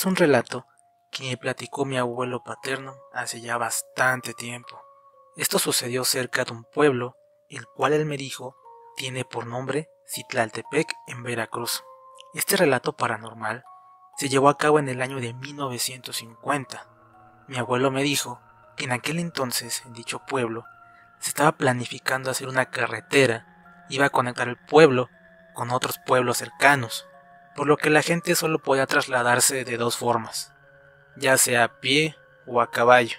es un relato que me platicó mi abuelo paterno hace ya bastante tiempo. Esto sucedió cerca de un pueblo, el cual él me dijo tiene por nombre Citlaltepec en Veracruz. Este relato paranormal se llevó a cabo en el año de 1950. Mi abuelo me dijo que en aquel entonces, en dicho pueblo, se estaba planificando hacer una carretera, iba a conectar el pueblo con otros pueblos cercanos, por lo que la gente solo podía trasladarse de dos formas, ya sea a pie o a caballo.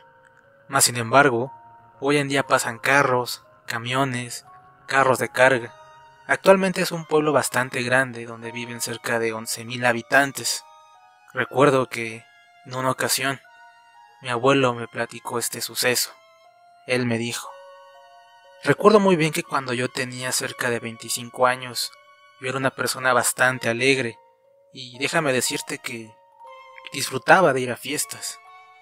Mas sin embargo, hoy en día pasan carros, camiones, carros de carga. Actualmente es un pueblo bastante grande donde viven cerca de 11.000 habitantes. Recuerdo que, en una ocasión, mi abuelo me platicó este suceso. Él me dijo, recuerdo muy bien que cuando yo tenía cerca de 25 años, yo era una persona bastante alegre y déjame decirte que disfrutaba de ir a fiestas.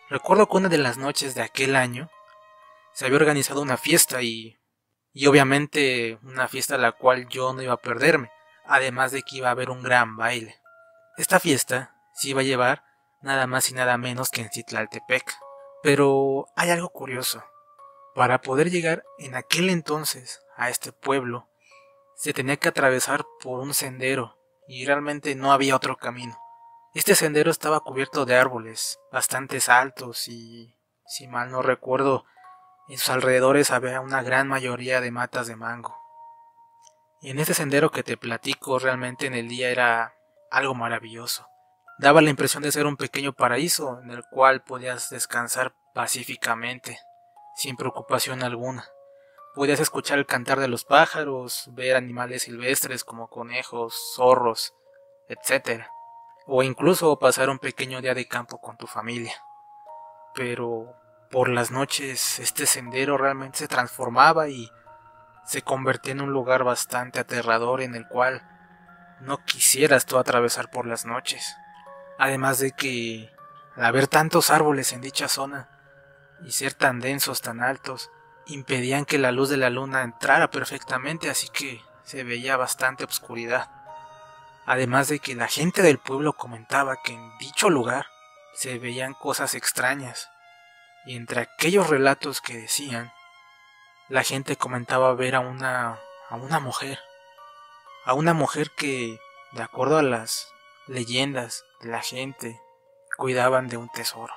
Recuerdo que una de las noches de aquel año se había organizado una fiesta y, y obviamente una fiesta a la cual yo no iba a perderme, además de que iba a haber un gran baile. Esta fiesta se iba a llevar nada más y nada menos que en Citlaltepec. Pero hay algo curioso. Para poder llegar en aquel entonces a este pueblo, se tenía que atravesar por un sendero y realmente no había otro camino. Este sendero estaba cubierto de árboles, bastante altos y, si mal no recuerdo, en sus alrededores había una gran mayoría de matas de mango. Y en este sendero que te platico realmente en el día era algo maravilloso. Daba la impresión de ser un pequeño paraíso en el cual podías descansar pacíficamente, sin preocupación alguna. Podías escuchar el cantar de los pájaros, ver animales silvestres como conejos, zorros, etc. O incluso pasar un pequeño día de campo con tu familia. Pero por las noches este sendero realmente se transformaba y se convertía en un lugar bastante aterrador en el cual no quisieras tú atravesar por las noches. Además de que al haber tantos árboles en dicha zona y ser tan densos, tan altos, impedían que la luz de la luna entrara perfectamente, así que se veía bastante oscuridad. Además de que la gente del pueblo comentaba que en dicho lugar se veían cosas extrañas, y entre aquellos relatos que decían, la gente comentaba ver a una a una mujer, a una mujer que, de acuerdo a las leyendas de la gente, cuidaban de un tesoro.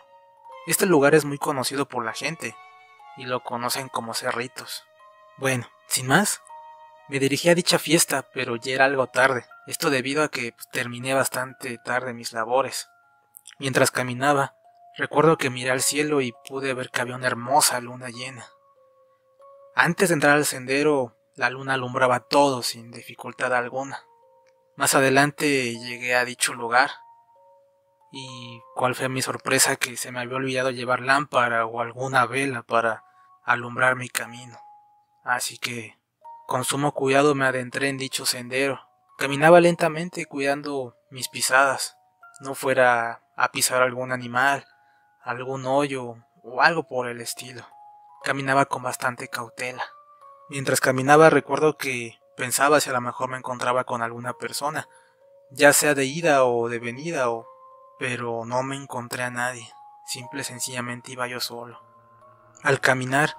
Este lugar es muy conocido por la gente, y lo conocen como cerritos. Bueno, sin más, me dirigí a dicha fiesta, pero ya era algo tarde, esto debido a que pues, terminé bastante tarde mis labores. Mientras caminaba, recuerdo que miré al cielo y pude ver que había una hermosa luna llena. Antes de entrar al sendero, la luna alumbraba todo sin dificultad alguna. Más adelante llegué a dicho lugar y cuál fue mi sorpresa que se me había olvidado llevar lámpara o alguna vela para alumbrar mi camino. Así que, con sumo cuidado me adentré en dicho sendero. Caminaba lentamente cuidando mis pisadas, no fuera a pisar algún animal, algún hoyo o algo por el estilo. Caminaba con bastante cautela. Mientras caminaba recuerdo que pensaba si a lo mejor me encontraba con alguna persona, ya sea de ida o de venida o pero no me encontré a nadie, simple sencillamente iba yo solo. Al caminar,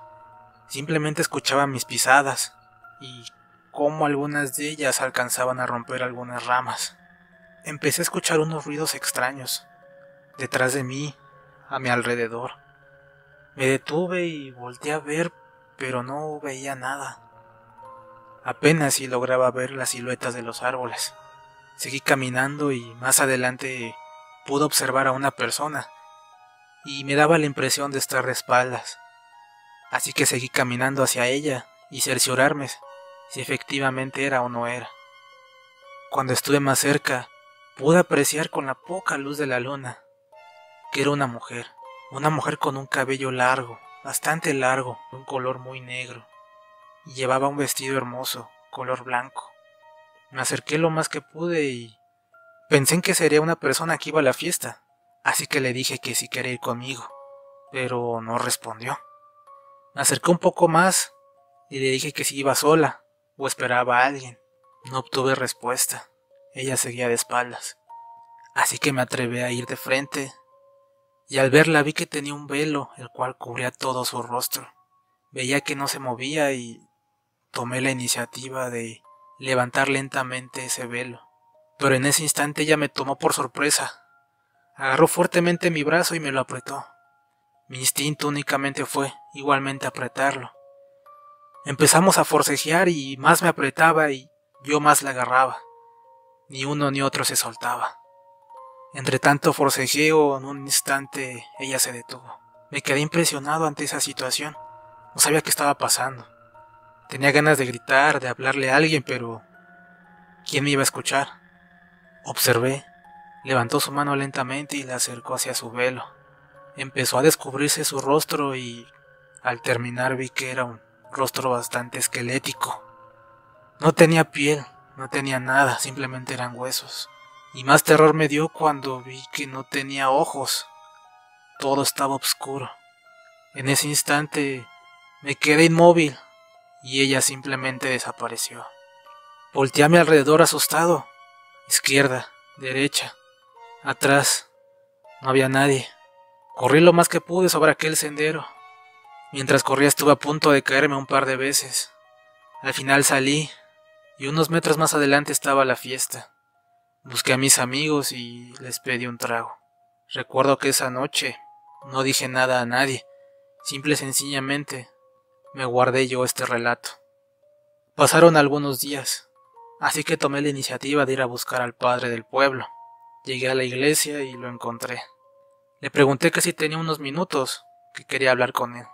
simplemente escuchaba mis pisadas y cómo algunas de ellas alcanzaban a romper algunas ramas. Empecé a escuchar unos ruidos extraños, detrás de mí, a mi alrededor. Me detuve y volteé a ver, pero no veía nada. Apenas si lograba ver las siluetas de los árboles. Seguí caminando y más adelante pudo observar a una persona y me daba la impresión de estar de espaldas. Así que seguí caminando hacia ella y cerciorarme si efectivamente era o no era. Cuando estuve más cerca, pude apreciar con la poca luz de la luna que era una mujer, una mujer con un cabello largo, bastante largo, un color muy negro, y llevaba un vestido hermoso, color blanco. Me acerqué lo más que pude y Pensé en que sería una persona que iba a la fiesta, así que le dije que si quería ir conmigo, pero no respondió. Me acerqué un poco más y le dije que si iba sola o esperaba a alguien. No obtuve respuesta. Ella seguía de espaldas. así que me atreví a ir de frente, y al verla vi que tenía un velo, el cual cubría todo su rostro. Veía que no se movía y tomé la iniciativa de levantar lentamente ese velo. Pero en ese instante ella me tomó por sorpresa. Agarró fuertemente mi brazo y me lo apretó. Mi instinto únicamente fue igualmente apretarlo. Empezamos a forcejear y más me apretaba y yo más la agarraba. Ni uno ni otro se soltaba. Entre tanto forcejeo, en un instante ella se detuvo. Me quedé impresionado ante esa situación. No sabía qué estaba pasando. Tenía ganas de gritar, de hablarle a alguien, pero ¿quién me iba a escuchar? Observé. Levantó su mano lentamente y la acercó hacia su velo. Empezó a descubrirse su rostro y al terminar vi que era un rostro bastante esquelético. No tenía piel, no tenía nada, simplemente eran huesos. Y más terror me dio cuando vi que no tenía ojos. Todo estaba oscuro. En ese instante me quedé inmóvil y ella simplemente desapareció. Volteé a mi alrededor asustado. Izquierda, derecha, atrás. No había nadie. Corrí lo más que pude sobre aquel sendero. Mientras corría estuve a punto de caerme un par de veces. Al final salí y unos metros más adelante estaba la fiesta. Busqué a mis amigos y les pedí un trago. Recuerdo que esa noche no dije nada a nadie, simple y sencillamente me guardé yo este relato. Pasaron algunos días, así que tomé la iniciativa de ir a buscar al padre del pueblo. Llegué a la iglesia y lo encontré. Le pregunté que si tenía unos minutos, que quería hablar con él.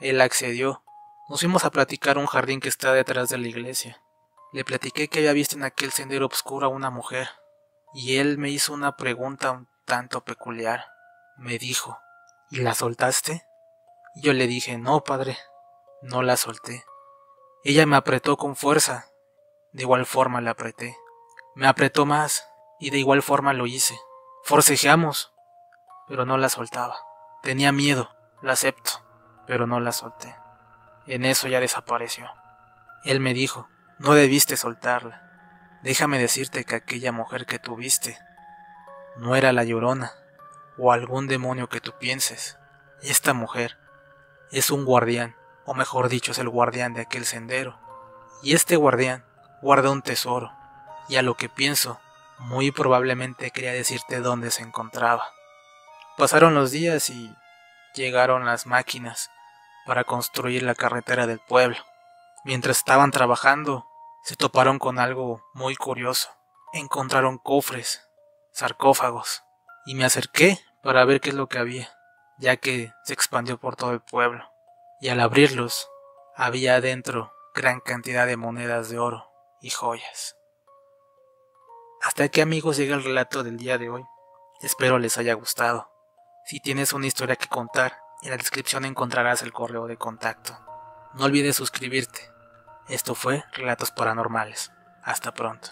Él accedió. Nos fuimos a platicar un jardín que está detrás de la iglesia. Le platiqué que había visto en aquel sendero oscuro a una mujer, y él me hizo una pregunta un tanto peculiar. Me dijo, ¿y la soltaste? Y yo le dije, no, padre, no la solté. Ella me apretó con fuerza, de igual forma la apreté. Me apretó más, y de igual forma lo hice. Forcejeamos, pero no la soltaba. Tenía miedo, la acepto, pero no la solté. En eso ya desapareció. Él me dijo, no debiste soltarla. Déjame decirte que aquella mujer que tuviste no era la llorona o algún demonio que tú pienses. Esta mujer es un guardián, o mejor dicho, es el guardián de aquel sendero. Y este guardián guarda un tesoro, y a lo que pienso, muy probablemente quería decirte dónde se encontraba. Pasaron los días y llegaron las máquinas para construir la carretera del pueblo. Mientras estaban trabajando, se toparon con algo muy curioso. Encontraron cofres, sarcófagos, y me acerqué para ver qué es lo que había, ya que se expandió por todo el pueblo. Y al abrirlos, había adentro gran cantidad de monedas de oro y joyas. Hasta aquí amigos llega el relato del día de hoy. Espero les haya gustado. Si tienes una historia que contar, en la descripción encontrarás el correo de contacto. No olvides suscribirte. Esto fue Relatos Paranormales. Hasta pronto.